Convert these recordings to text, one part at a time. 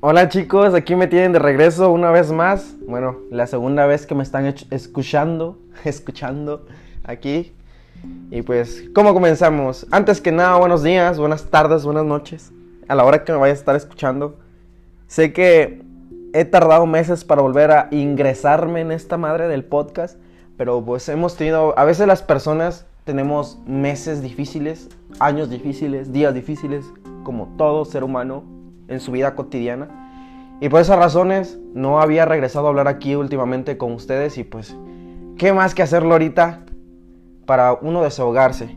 Hola chicos, aquí me tienen de regreso una vez más. Bueno, la segunda vez que me están escuchando, escuchando aquí. Y pues, ¿cómo comenzamos? Antes que nada, buenos días, buenas tardes, buenas noches. A la hora que me vayas a estar escuchando. Sé que he tardado meses para volver a ingresarme en esta madre del podcast. Pero pues hemos tenido, a veces las personas tenemos meses difíciles, años difíciles, días difíciles, como todo ser humano en su vida cotidiana. Y por esas razones no había regresado a hablar aquí últimamente con ustedes y pues, ¿qué más que hacerlo ahorita para uno desahogarse?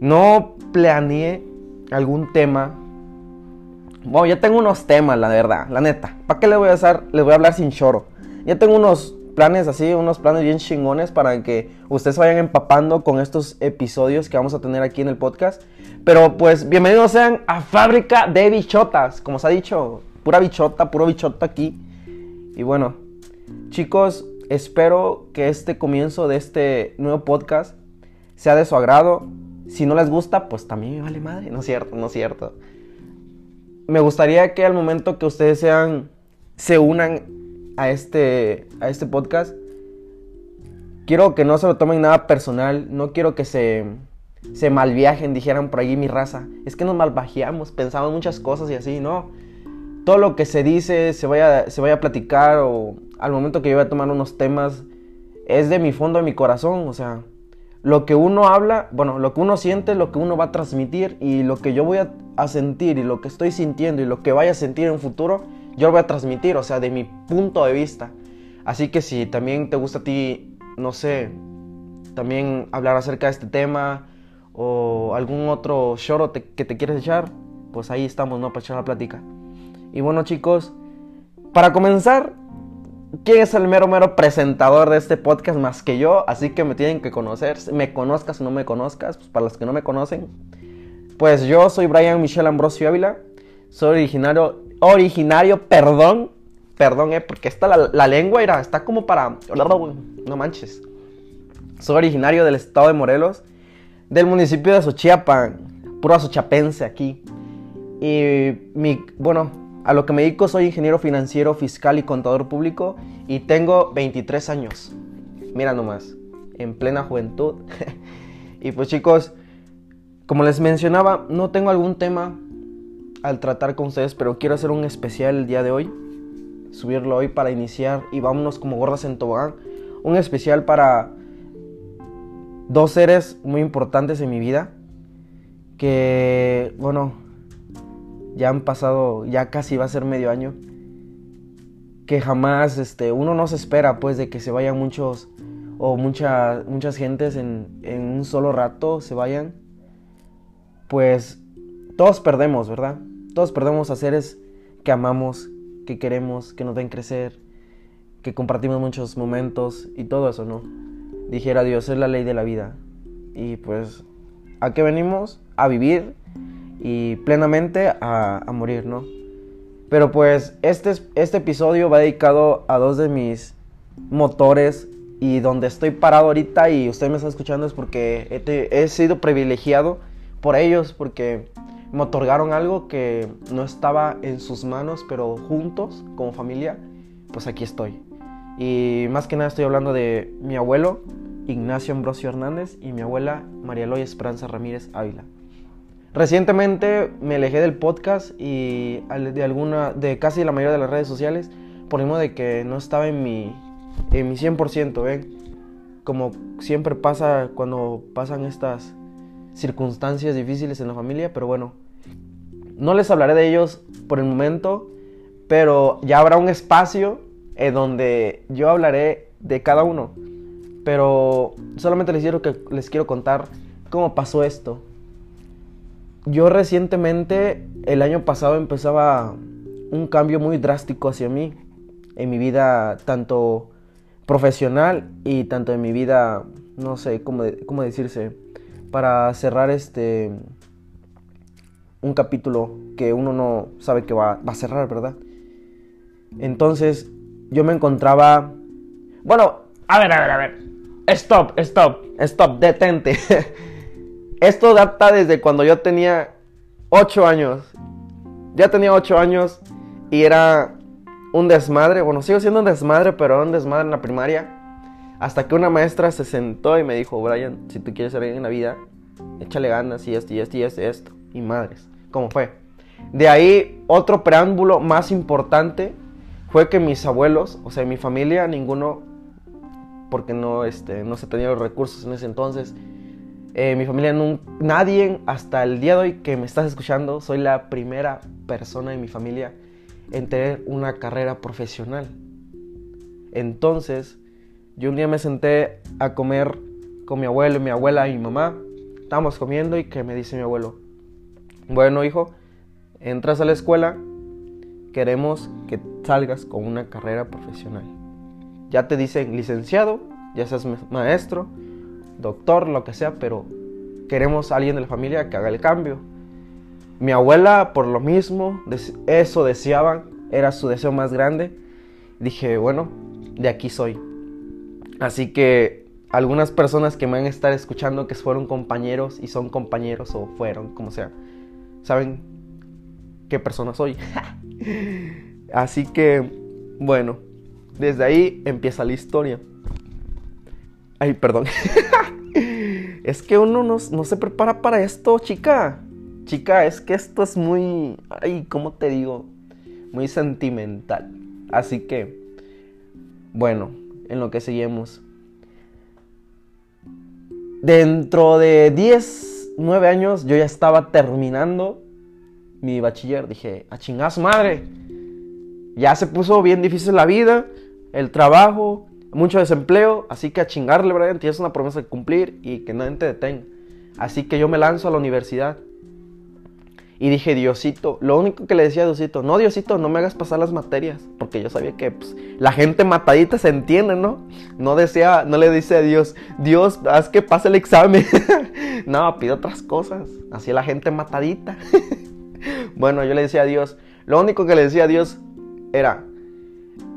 No planeé algún tema. Bueno, ya tengo unos temas, la verdad, la neta. ¿Para qué les voy a hacer? Les voy a hablar sin choro. Ya tengo unos planes así, unos planes bien chingones para que ustedes vayan empapando con estos episodios que vamos a tener aquí en el podcast. Pero pues bienvenidos sean a Fábrica de Bichotas, como se ha dicho, pura bichota, puro bichota aquí. Y bueno, chicos, espero que este comienzo de este nuevo podcast sea de su agrado. Si no les gusta, pues también me vale madre, no es cierto, no es cierto. Me gustaría que al momento que ustedes sean se unan a este, a este podcast, quiero que no se lo tomen nada personal, no quiero que se, se malviajen, dijeran por ahí mi raza. Es que nos malvajeamos, pensamos muchas cosas y así, ¿no? Todo lo que se dice, se vaya, se vaya a platicar o al momento que yo voy a tomar unos temas, es de mi fondo, de mi corazón, o sea, lo que uno habla, bueno, lo que uno siente, lo que uno va a transmitir y lo que yo voy a, a sentir y lo que estoy sintiendo y lo que vaya a sentir en futuro, yo lo voy a transmitir, o sea, de mi punto de vista. Así que si también te gusta a ti, no sé, también hablar acerca de este tema o algún otro choro que te quieres echar, pues ahí estamos, ¿no? Para echar la plática. Y bueno, chicos, para comenzar, ¿quién es el mero, mero presentador de este podcast más que yo? Así que me tienen que conocer, me conozcas o no me conozcas, pues para los que no me conocen, pues yo soy Brian Michel Ambrosio Ávila, soy originario originario, perdón, perdón, eh, porque esta la, lengua era, está como para, no manches. Soy originario del estado de Morelos, del municipio de Xochiapan, puro azochapense aquí. Y mi, bueno, a lo que me dedico soy ingeniero financiero, fiscal y contador público y tengo 23 años. Mira nomás, en plena juventud. y pues chicos, como les mencionaba, no tengo algún tema al tratar con ustedes, pero quiero hacer un especial el día de hoy. Subirlo hoy para iniciar y vámonos como gordas en tobogán. Un especial para dos seres muy importantes en mi vida. Que, bueno, ya han pasado, ya casi va a ser medio año. Que jamás, este, uno no se espera, pues, de que se vayan muchos o muchas muchas gentes en, en un solo rato se vayan. Pues todos perdemos, ¿verdad? Todos perdemos a seres que amamos, que queremos, que nos den crecer, que compartimos muchos momentos y todo eso, ¿no? Dijera Dios, es la ley de la vida. Y pues, ¿a qué venimos? A vivir y plenamente a, morir, ¿no? Pero pues este, este episodio va dedicado a dos de mis motores y donde estoy parado ahorita y usted me está escuchando es porque he, he sido privilegiado por ellos, porque me otorgaron algo que no estaba en sus manos, pero juntos, como familia, pues aquí estoy. Y más que nada estoy hablando de mi abuelo, Ignacio Ambrosio Hernández, y mi abuela, María Eloy Esperanza Ramírez Ávila. Recientemente me alejé del podcast y de alguna, de casi la mayoría de las redes sociales, por modo de que no estaba en mi, en mi 100%, ¿ven? Como siempre pasa cuando pasan estas circunstancias difíciles en la familia, pero bueno, no les hablaré de ellos por el momento, pero ya habrá un espacio en donde yo hablaré de cada uno. Pero solamente les quiero, que, les quiero contar cómo pasó esto. Yo recientemente, el año pasado, empezaba un cambio muy drástico hacia mí, en mi vida tanto profesional y tanto en mi vida, no sé cómo, cómo decirse, para cerrar este un capítulo que uno no sabe que va, a cerrar, ¿verdad? Entonces yo me encontraba... Bueno, a ver, a ver, a ver. Stop, stop, stop, detente. Esto data desde cuando yo tenía 8 años. Ya tenía 8 años Y era un desmadre, bueno, sigo siendo un desmadre, pero era un desmadre en la primaria. Hasta que una maestra se sentó y me dijo, Brian, si tú quieres ser alguien en la vida, échale ganas y esto y esto y esto esto. Y madres, ¿cómo fue? De ahí, otro preámbulo más importante fue que mis abuelos, o sea, mi familia, ninguno, porque no, este, no se tenían los recursos en ese entonces, eh, mi familia, nadie hasta el día de hoy que me estás escuchando, soy la primera persona en mi familia en tener una carrera profesional. Entonces, yo un día me senté a comer con mi abuelo, mi abuela y mi mamá. Estábamos comiendo y que me dice mi abuelo, bueno hijo, entras a la escuela, queremos que salgas con una carrera profesional. Ya te dicen licenciado, ya seas maestro, doctor, lo que sea, pero queremos a alguien de la familia que haga el cambio. Mi abuela, por lo mismo, eso deseaban, era su deseo más grande. Dije, bueno, de aquí soy. Así que algunas personas que me van a estar escuchando que fueron compañeros y son compañeros o fueron, como sea, saben qué persona soy. Así que, bueno, desde ahí empieza la historia. Ay, perdón. es que uno no, no, se prepara para esto, chica. Chica, es que esto es muy... Ay, ¿cómo te digo? Muy sentimental. Así que, bueno, en lo que seguimos. Dentro de 10, 9 años yo ya estaba terminando mi bachiller. Dije, a chingar madre. Ya se puso bien difícil la vida, el trabajo, mucho desempleo. Así que a chingarle, Brian, tienes una promesa de cumplir y que nadie te detenga. Así que yo me lanzo a la universidad. Y dije, Diosito, lo único que le decía a Diosito, no, Diosito, no me hagas pasar las materias, porque yo sabía que pues, la gente matadita se entiende, ¿no? No desea, no le dice a Dios, Dios, haz que pase el examen. no, pide otras cosas, así la gente matadita. bueno, yo le decía a Dios, lo único que le decía a Dios era,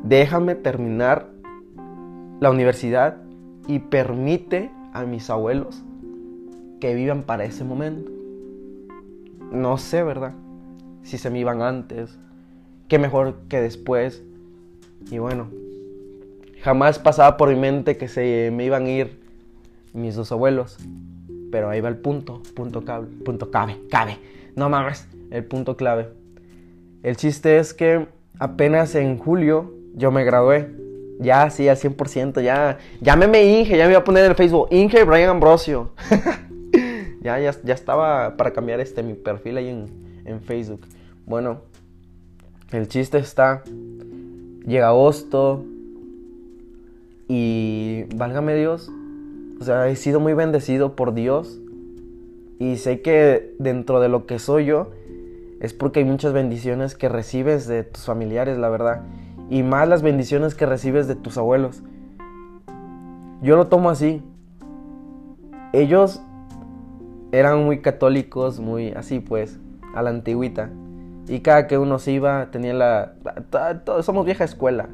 déjame terminar la universidad y permite a mis abuelos que vivan para ese momento. No sé, ¿verdad? Si se me iban antes, qué mejor que después. Y bueno, jamás pasaba por mi mente que se me iban a ir mis dos abuelos. Pero ahí va el punto, punto cabe, punto cabe, cabe. No mames, el punto clave. El chiste es que apenas en julio yo me gradué. Ya, sí, al 100%, ya. Llámeme Inge, ya me iba a poner en el Facebook. Inge Brian Ambrosio. Ya, ya, estaba para cambiar este, mi perfil ahí en, Facebook. Bueno, el chiste está, llega agosto y válgame Dios, o sea, he sido muy bendecido por Dios y sé que dentro de lo que soy yo es porque hay muchas bendiciones que recibes de tus familiares, la verdad, y más las bendiciones que recibes de tus abuelos. Yo lo tomo así. Ellos eran muy católicos, muy así pues, a la antigüita. Y cada que uno se iba tenía la... somos vieja escuela.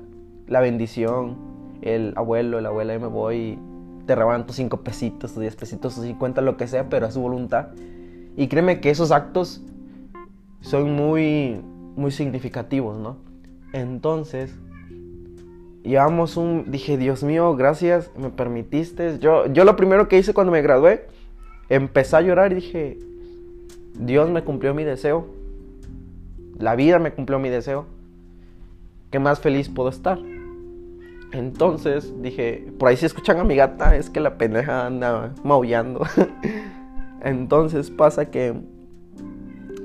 La bendición, el abuelo, la abuela, yo me voy, te rebanan tus cinco pesitos, tus diez pesitos, tus cincuenta, lo que sea, pero a su voluntad. Y créeme que esos actos son muy, muy significativos, ¿no? Entonces, llevamos un... Dije, Dios mío, gracias, me permitiste. Yo, yo lo primero que hice cuando me gradué empecé a llorar y dije, Dios me cumplió mi deseo. La vida me cumplió mi deseo. ¿Qué más feliz puedo estar? Entonces dije, por ahí si escuchan a mi gata, es que la pendeja anda maullando. Entonces pasa que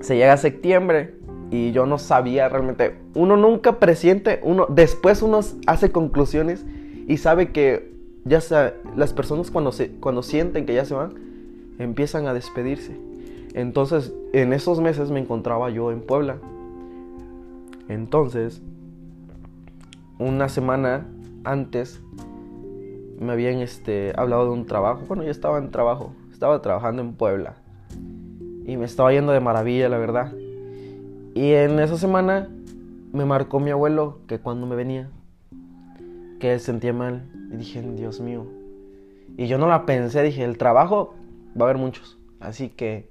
se llega a septiembre y yo no sabía realmente. Uno nunca presiente, uno después uno hace conclusiones y sabe que ya sea, las personas cuando, se, cuando sienten que ya se van, empiezan a despedirse. Entonces, en esos meses me encontraba yo en Puebla. Entonces, una semana antes me habían este, hablado de un trabajo. Bueno, yo estaba en trabajo, estaba trabajando en Puebla. Y me estaba yendo de maravilla, la verdad. Y en esa semana me marcó mi abuelo que cuando me venía, que sentía mal. Y dije, Dios mío. Y yo no la pensé, dije, el trabajo va a haber muchos. Así que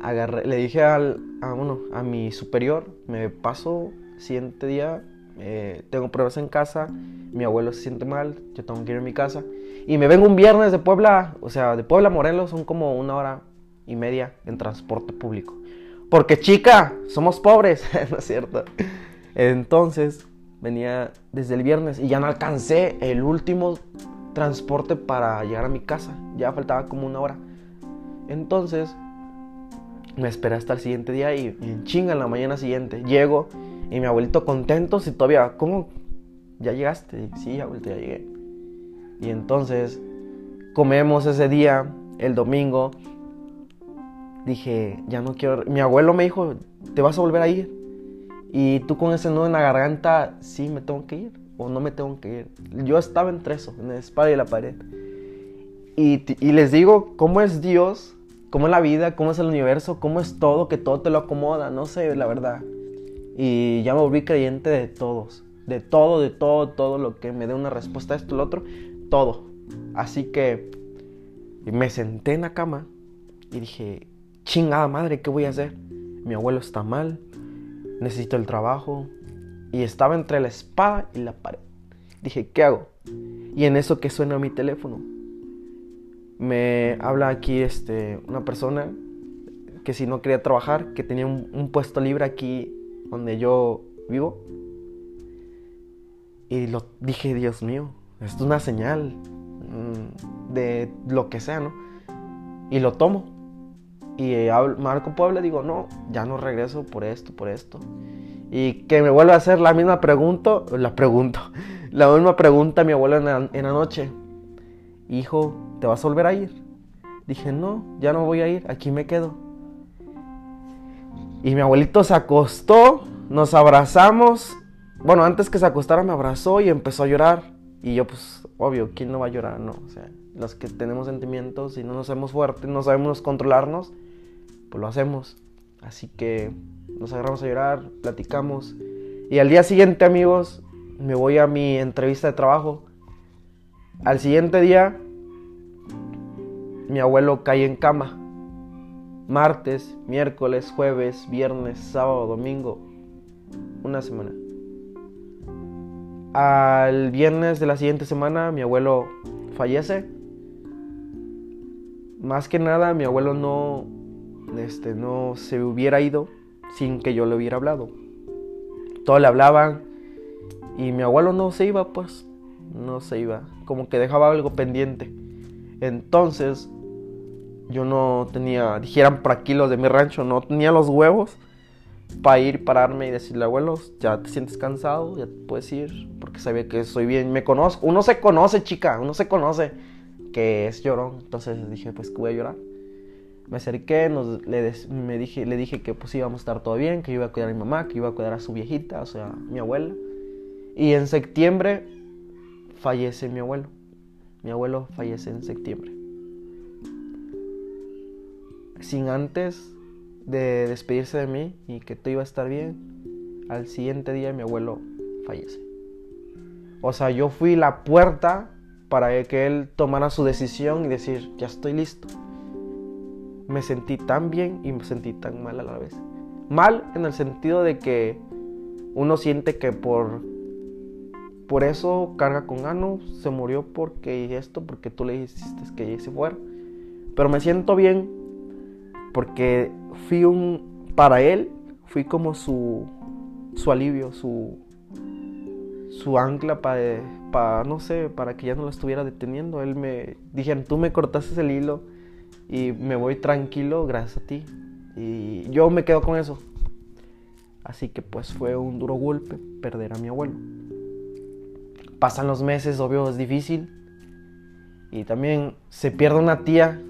agarré, le dije al, a, uno, a mi superior, me paso siguiente día eh, tengo pruebas en casa, mi abuelo se siente mal, yo tengo que ir a mi casa. Y me vengo un viernes de Puebla, o sea, de Puebla a Morelos son como una hora y media en transporte público. Porque chica, somos pobres, ¿no es cierto? Entonces venía desde el viernes y ya no alcancé el último transporte para llegar a mi casa. Ya faltaba como una hora. Entonces me esperé hasta el siguiente día y, chinga en la mañana siguiente llego y mi abuelito contento si todavía, ¿cómo? ¿Ya llegaste? Sí, abuelito, ya llegué. Y entonces comemos ese día, el domingo. Dije, ya no quiero. Mi abuelo me dijo, ¿te vas a volver a ir? Y tú con ese nudo en la garganta, sí, me tengo que ir o no me tengo que ir. Yo estaba entre eso, en la espalda y la pared. Y, y les digo, ¿cómo es Dios? ¿Cómo es la vida? ¿Cómo es el universo? ¿Cómo es todo? Que todo te lo acomoda. No sé, la verdad. Y ya me volví creyente de todos. De todo, de todo, todo lo que me dé una respuesta a esto, lo otro. Todo. Así que me senté en la cama y dije, chingada madre, ¿qué voy a hacer? Mi abuelo está mal, necesito el trabajo. Y estaba entre la espada y la pared. Dije, ¿qué hago? Y en eso que suena mi teléfono. Me habla aquí este, una persona que si no quería trabajar, que tenía un, puesto libre aquí donde yo vivo. Y lo dije, Dios mío, esto es una señal mm, de lo que sea, ¿no? Y lo tomo. Y Marco Puebla digo, no, ya no regreso por esto, por esto. Y que me vuelva a hacer la misma pregunta, la pregunto, la misma pregunta a mi abuela en la, en la noche. Hijo, ¿te vas a volver a ir? Dije, no, ya no voy a ir, aquí me quedo. Y mi abuelito se acostó, nos abrazamos. Bueno, antes que se acostara me abrazó y empezó a llorar. Y yo, pues, obvio, ¿quién no va a llorar? No, o sea, los que tenemos sentimientos y no nos hacemos fuertes, no sabemos controlarnos, pues lo hacemos. Así que nos agarramos a llorar, platicamos. Y al día siguiente, amigos, me voy a mi entrevista de trabajo. Al siguiente día, mi abuelo cae en cama. Martes, miércoles, jueves, viernes, sábado, domingo. Una semana. Al viernes de la siguiente semana, mi abuelo fallece. Más que nada, mi abuelo no, este, no se hubiera ido sin que yo le hubiera hablado. Todos le hablaban y mi abuelo no se iba, pues, no se iba, como que dejaba algo pendiente. Entonces, yo no tenía, dijeran por aquí los de mi rancho, no tenía los huevos para ir, pararme y decirle, abuelos, ya te sientes cansado, ya puedes ir, porque sabía que soy bien, me conozco, uno se conoce, chica, uno se conoce que es llorón, entonces dije, pues que voy a llorar. Me acerqué, le, dije, que pues íbamos a estar todo bien, que iba a cuidar a mi mamá, que iba a cuidar a su viejita, o sea, mi abuela. Y en septiembre fallece mi abuelo. Mi abuelo fallece en septiembre. Sin antes de despedirse de mí y que todo iba a estar bien, al siguiente día mi abuelo fallece. O sea, yo fui la puerta para que él tomara su decisión y decir, ya estoy listo me sentí tan bien y me sentí tan mal a la vez. Mal en el sentido de que uno siente que por, por eso carga con gano, se murió porque esto, porque tú le dijiste que se fuera. Pero me siento bien porque fui un, para él, fui como su, su alivio, su, su ancla para, para, no sé, para que ya no lo estuviera deteniendo. Él me, dijeron, tú me cortaste el hilo y me voy tranquilo gracias a ti. Y yo me quedo con eso. Así que pues fue un duro golpe perder a mi abuelo. Pasan los meses, obvio es difícil. Y también se pierde una tía.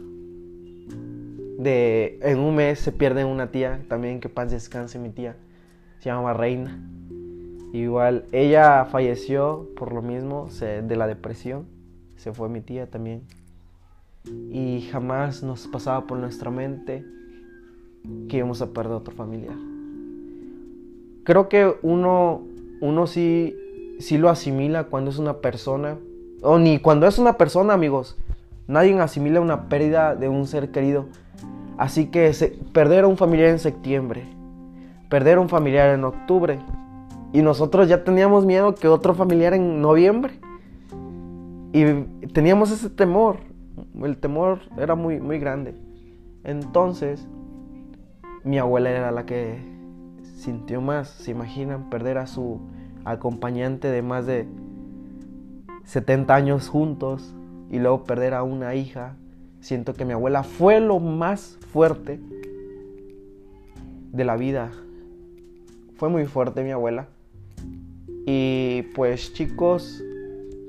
De, en un mes se pierde una tía. También que paz descanse mi tía. Se llama Reina. Igual ella falleció por lo mismo de la depresión. Se fue mi tía también y jamás nos pasaba por nuestra mente que íbamos a perder a otro familiar. Creo que uno, uno sí, sí lo asimila cuando es una persona, o ni cuando es una persona, amigos. Nadie asimila una pérdida de un ser querido. Así que perder a un familiar en septiembre, perder a un familiar en octubre, Y nosotros ya teníamos miedo que otro familiar en noviembre. Y teníamos ese temor. El temor era muy, muy grande. Entonces, mi abuela era la que sintió más. ¿Se imaginan perder a su acompañante de más de 70 años juntos y luego perder a una hija? Siento que mi abuela fue lo más fuerte de la vida. Fue muy fuerte mi abuela. Y pues chicos,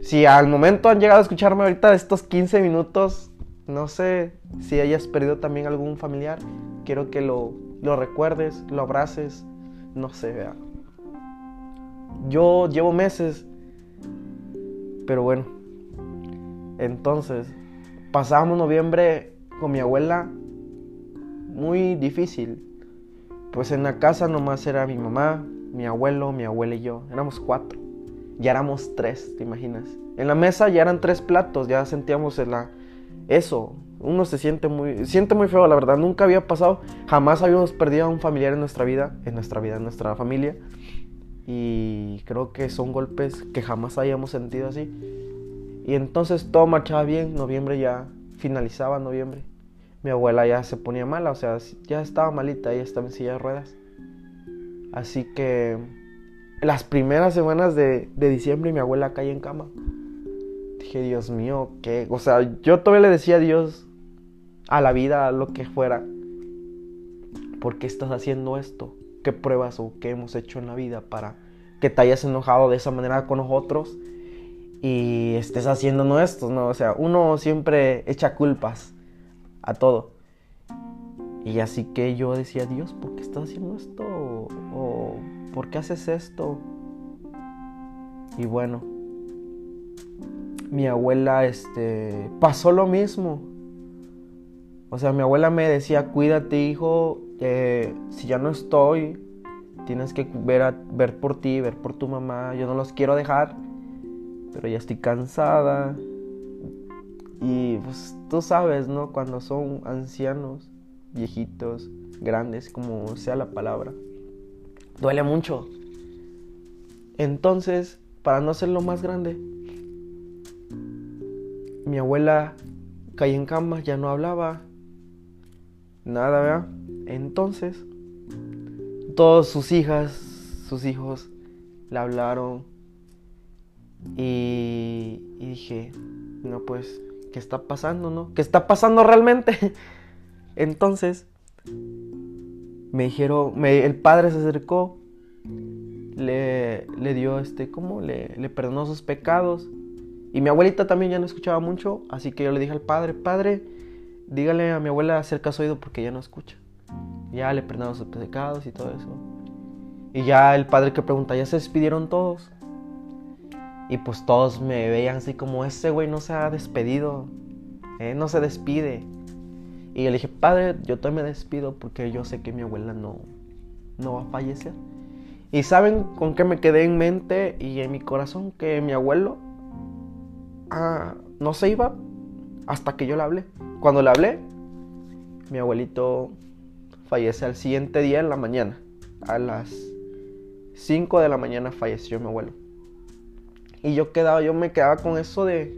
si al momento han llegado a escucharme ahorita estos 15 minutos, no sé si hayas perdido también algún familiar, quiero que lo, lo recuerdes, lo abraces, no sé, vea. Yo llevo meses, pero bueno, entonces, pasábamos noviembre con mi abuela muy difícil. Pues en la casa nomás era mi mamá, mi abuelo, mi abuela y yo. Éramos cuatro. Ya éramos tres, ¿te imaginas? En la mesa ya eran tres platos, ya sentíamos la... eso. Uno se siente muy, siente muy feo, la verdad. Nunca había pasado, jamás habíamos perdido a un familiar en nuestra vida, en nuestra vida, en nuestra familia. Y creo que son golpes que jamás habíamos sentido así. Y entonces todo marchaba bien, noviembre ya finalizaba noviembre mi abuela ya se ponía mala, o sea, ya estaba malita, ella estaba en silla de ruedas. Así que las primeras semanas de, diciembre mi abuela cae en cama. Dije, Dios mío, ¿qué? O sea, yo todavía le decía a Dios, a la vida, a lo que fuera, ¿por qué estás haciendo esto? ¿Qué pruebas o qué hemos hecho en la vida para que te hayas enojado de esa manera con nosotros y estés haciendo esto? ¿no? O sea, uno siempre echa culpas a todo. Y así que yo decía, Dios, ¿por qué estás haciendo esto? ¿O por qué haces esto? Y bueno, mi abuela este, pasó lo mismo. O sea, mi abuela me decía, cuídate hijo, eh, si ya no estoy, tienes que ver, a, ver por ti, ver por tu mamá, yo no los quiero dejar, pero ya estoy cansada, y pues tú sabes, ¿no? Cuando son ancianos, viejitos, grandes, como sea la palabra, duele mucho. Entonces, para no hacerlo más grande, mi abuela cayó en cama, ya no hablaba, nada, ¿verdad? Entonces, todas sus hijas, sus hijos, le hablaron y, dije, no, pues ¿qué está pasando, no? ¿Qué está pasando realmente? Entonces, me dijeron, el padre se acercó, le, le dio este, ¿cómo? Le, perdonó sus pecados. Y mi abuelita también ya no escuchaba mucho, así que yo le dije al padre, padre, dígale a mi abuela acerca su oído porque ya no escucha. Ya le perdonó sus pecados y todo eso. Y ya el padre que pregunta, ¿ya se despidieron todos? Y pues todos me veían así como ese güey no se ha despedido, eh, no se despide. Y yo le dije, padre, yo también me despido porque yo sé que mi abuela no, no va a fallecer. Y saben con qué me quedé en mente y en mi corazón que mi abuelo ah, no se iba hasta que yo le hablé. Cuando le hablé, mi abuelito fallece al siguiente día en la mañana. A las 5 de la mañana falleció mi abuelo. Y yo quedaba, yo me quedaba con eso de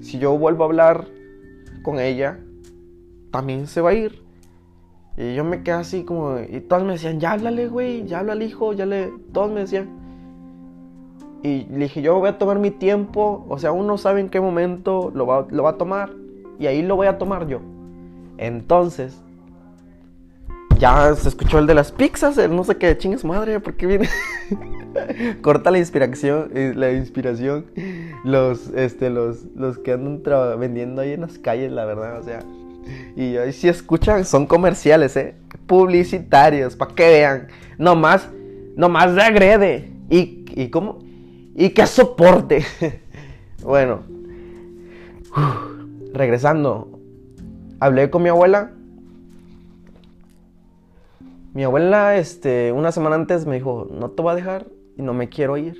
si yo vuelvo a hablar con ella, también se va a ir. Y yo me quedé así como, y todos me decían, ya háblale, güey, ya háblale, hijo, ya le, todos me decían. Y le dije, yo voy a tomar mi tiempo, o sea, uno sabe en qué momento lo va, lo va a tomar, y ahí lo voy a tomar yo. Entonces, ya se escuchó el de las pizzas, el no sé qué, chingues madre, ¿por qué viene? Corta la inspiración, eh, la inspiración. Los, este, los, los que andan vendiendo ahí en las calles, la verdad, o sea. Y ahí si escuchan, son comerciales, eh. Publicitarios, para que vean. No más, no más de agrede. Y, y cómo, y que soporte. bueno. Regresando. Hablé con mi abuela mi abuela, este, una semana antes me dijo, no te voy a dejar y no me quiero ir.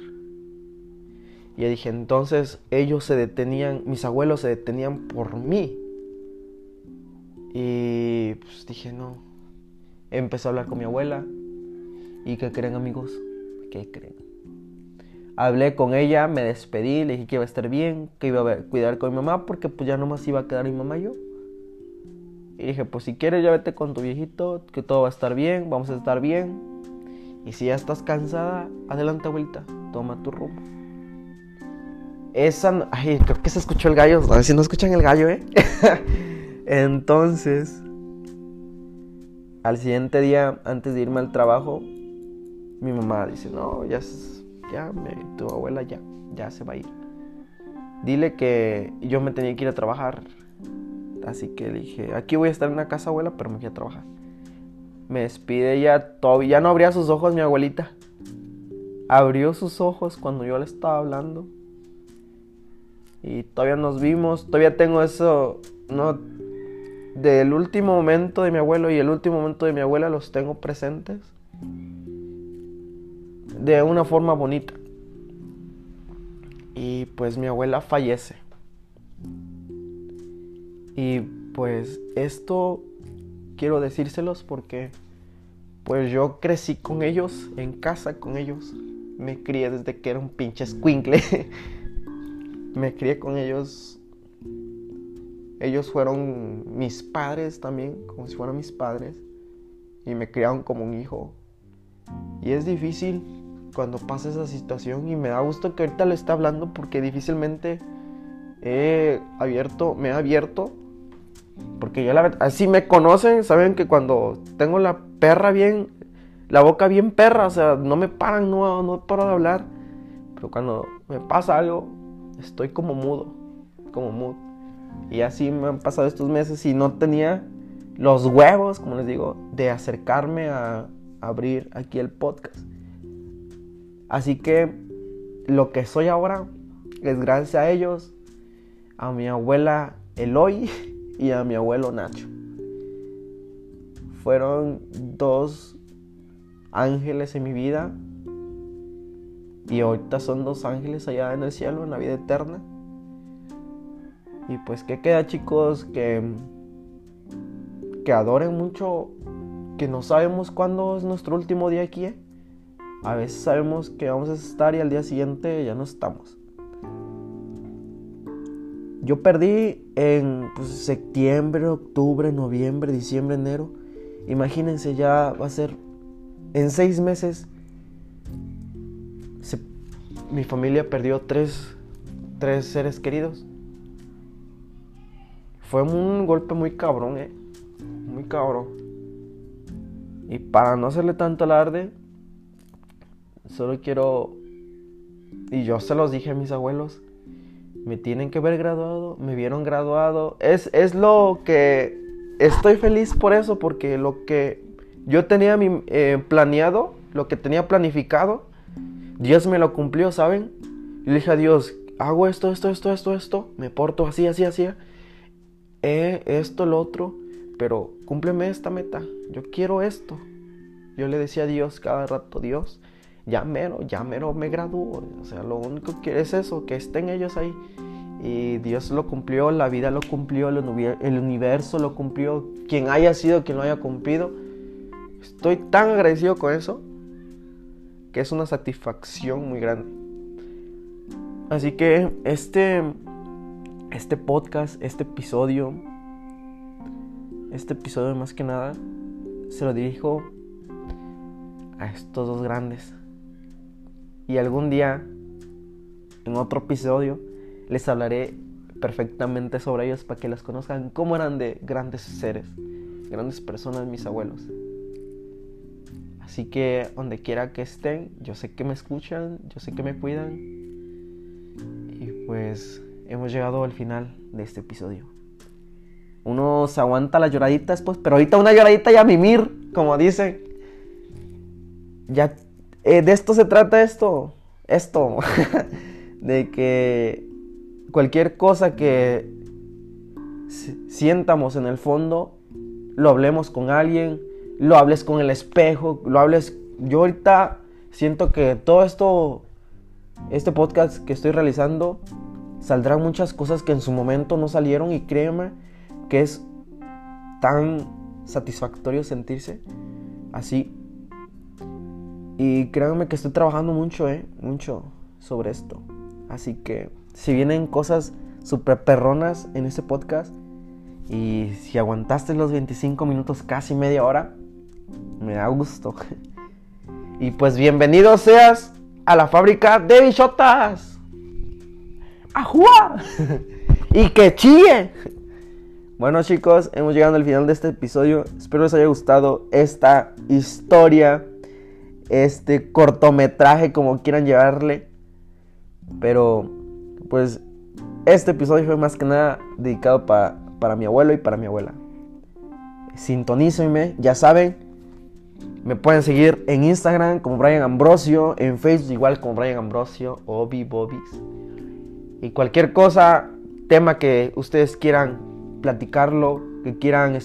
Y dije, entonces ellos se detenían, mis abuelos se detenían por mí. Y pues dije, no. Empecé a hablar con mi abuela. ¿Y qué creen amigos? ¿qué creen? Hablé con ella, me despedí, le dije que iba a estar bien, que iba a cuidar con mi mamá porque pues ya nomás iba a quedar mi mamá y yo. Y dije, pues si quieres ya vete con tu viejito, que todo va a estar bien, vamos a estar bien. Y si ya estás cansada, adelante vuelta, toma tu rumbo. Esa, ay, creo que se escuchó el gallo, si no escuchan el gallo, ¿eh? Entonces, al siguiente día, antes de irme al trabajo, mi mamá dice, no, ya, ya, tu abuela ya, ya se va a ir. Dile que yo me tenía que ir a trabajar. Así que le dije, aquí voy a estar en la casa abuela, pero me voy a trabajar. Me despide ella, todavía ya no abría sus ojos mi abuelita. Abrió sus ojos cuando yo le estaba hablando. Y todavía nos vimos, todavía tengo eso, no, del último momento de mi abuelo y el último momento de mi abuela los tengo presentes de una forma bonita. Y pues mi abuela fallece. Y pues esto quiero decírselos porque pues yo crecí con ellos, en casa con ellos. Me crié desde que era un pinche squinkle. Me crié con ellos ellos fueron mis padres también, como si fueran mis padres, y me criaron como un hijo. Y es difícil cuando pasa esa situación y me da gusto que ahorita le esté hablando porque difícilmente he abierto, me he abierto, porque ya la así me conocen, saben que cuando tengo la perra bien, la boca bien perra, o sea, no me paran, no, no paro de hablar, pero cuando me pasa algo, estoy como mudo, como mudo. Y así me han pasado estos meses y no tenía los huevos, como les digo, de acercarme a abrir aquí el podcast. Así que lo que soy ahora es gracias a ellos, a mi abuela Eloy y a mi abuelo Nacho. Fueron dos ángeles en mi vida y ahorita son dos ángeles allá en el cielo, en la vida eterna. Y pues que queda chicos que, que adoren mucho, que no sabemos cuándo es nuestro último día aquí. ¿eh? A veces sabemos que vamos a estar y al día siguiente ya no estamos. Yo perdí en pues, septiembre, octubre, noviembre, diciembre, enero. Imagínense, ya va a ser en seis meses. mi familia perdió tres, tres seres queridos. Fue un golpe muy cabrón, eh. Muy cabrón. Y para no hacerle tanto alarde, solo quiero. Y yo se los dije a mis abuelos. Me tienen que ver graduado. Me vieron graduado. Es, es lo que. Estoy feliz por eso, porque lo que yo tenía eh, planeado, lo que tenía planificado, Dios me lo cumplió, ¿saben? Le dije a Dios, hago esto, esto, esto, esto, esto, me porto así, así, así eh, esto, lo otro, pero cúmpleme esta meta. Yo quiero esto. Yo le decía a Dios cada rato, Dios, ya mero, ya mero me gradúo. O sea, lo único que es eso, que estén ellos ahí. Y Dios lo cumplió, la vida lo cumplió, el universo lo cumplió, quien haya sido, quien lo haya cumplido. Estoy tan agradecido con eso que es una satisfacción muy grande. Así que este este podcast, este episodio, este episodio más que nada, se lo dirijo a estos dos grandes. Y algún día, en otro episodio, les hablaré perfectamente sobre ellos para que las conozcan, cómo eran de grandes seres, grandes personas, mis abuelos. Así que donde quiera que estén, yo sé que me escuchan, yo sé que me cuidan. Y pues hemos llegado al final de este episodio. Uno se aguanta las lloraditas, pues, pero ahorita una lloradita ya mimir, como dicen. Ya, eh, de esto se trata esto, esto, de que cualquier cosa que sientamos en el fondo, lo hablemos con alguien, lo hables con el espejo, lo hables. Yo ahorita siento que todo esto, este podcast que estoy realizando, saldrán muchas cosas que en su momento no salieron y créeme que es tan satisfactorio sentirse así Y créanme que estoy trabajando mucho, eh, mucho sobre esto. Así que si vienen cosas super perronas en este podcast y si aguantaste los 25 minutos, casi media hora, me da gusto. Y pues bienvenido seas a la fábrica de bichotas. ¡Ajúa! y que chille. Bueno chicos, hemos llegado al final de este episodio. Espero les haya gustado esta historia, este cortometraje, como quieran llevarle. Pero, pues, este episodio fue más que nada dedicado para mi abuelo y para mi abuela. Sintonícenme, ya saben. Me pueden seguir en Instagram como Brian Ambrosio, en Facebook igual como Brian Ambrosio, Obi Bobis. Y cualquier cosa, tema que ustedes quieran platicarlo, que quieran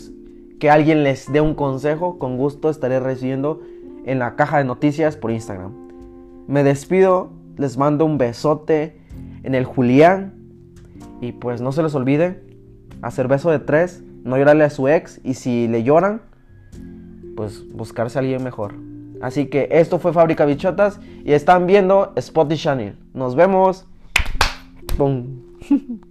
que alguien les dé un consejo, con gusto estaré recibiendo en la caja de noticias por Instagram. Me despido, les mando un besote en el Julián y pues no se les olvide hacer beso de tres, no llorarle a su ex y si le lloran, pues buscarse a alguien mejor. Así que esto fue Fábrica Bichotas y están viendo Spotty Channel. Nos vemos.